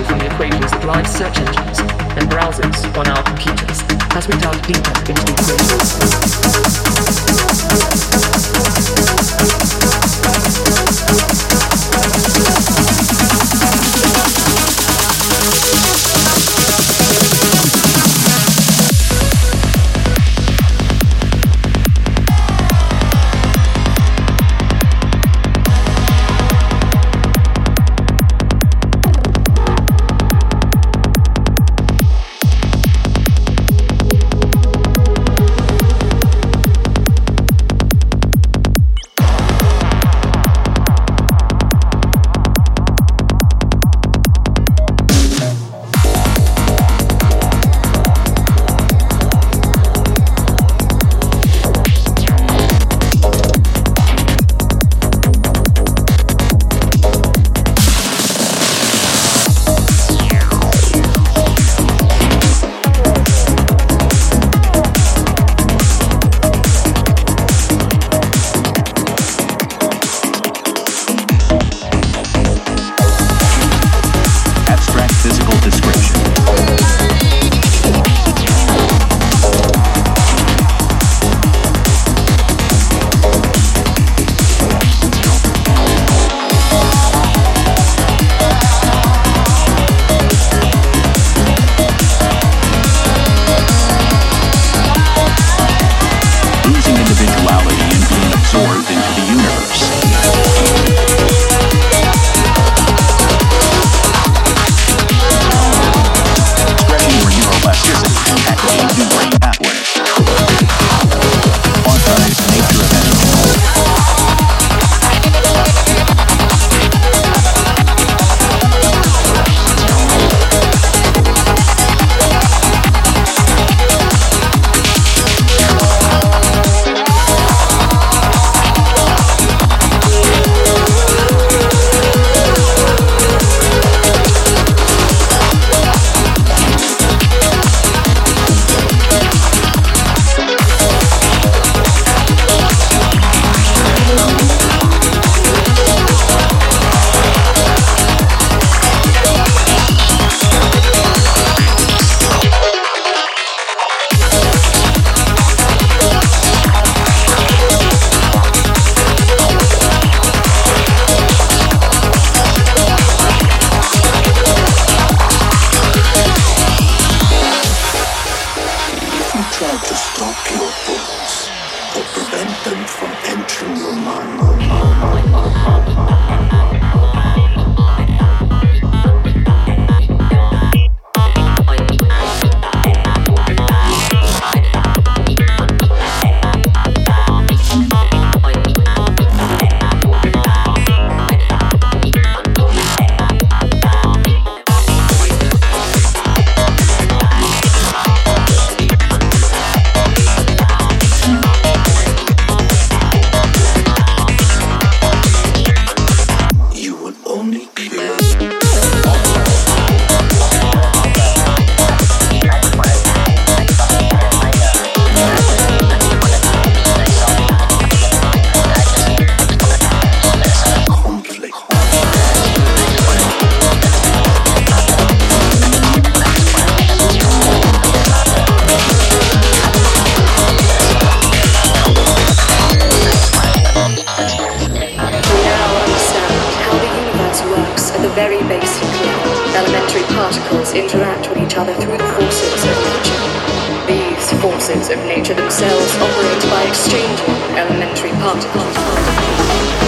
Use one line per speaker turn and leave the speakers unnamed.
from the equations that drive search engines and browsers on our computers as we delve deeper into the interact with each other through the forces of nature. These forces of nature themselves operate by exchanging elementary particles.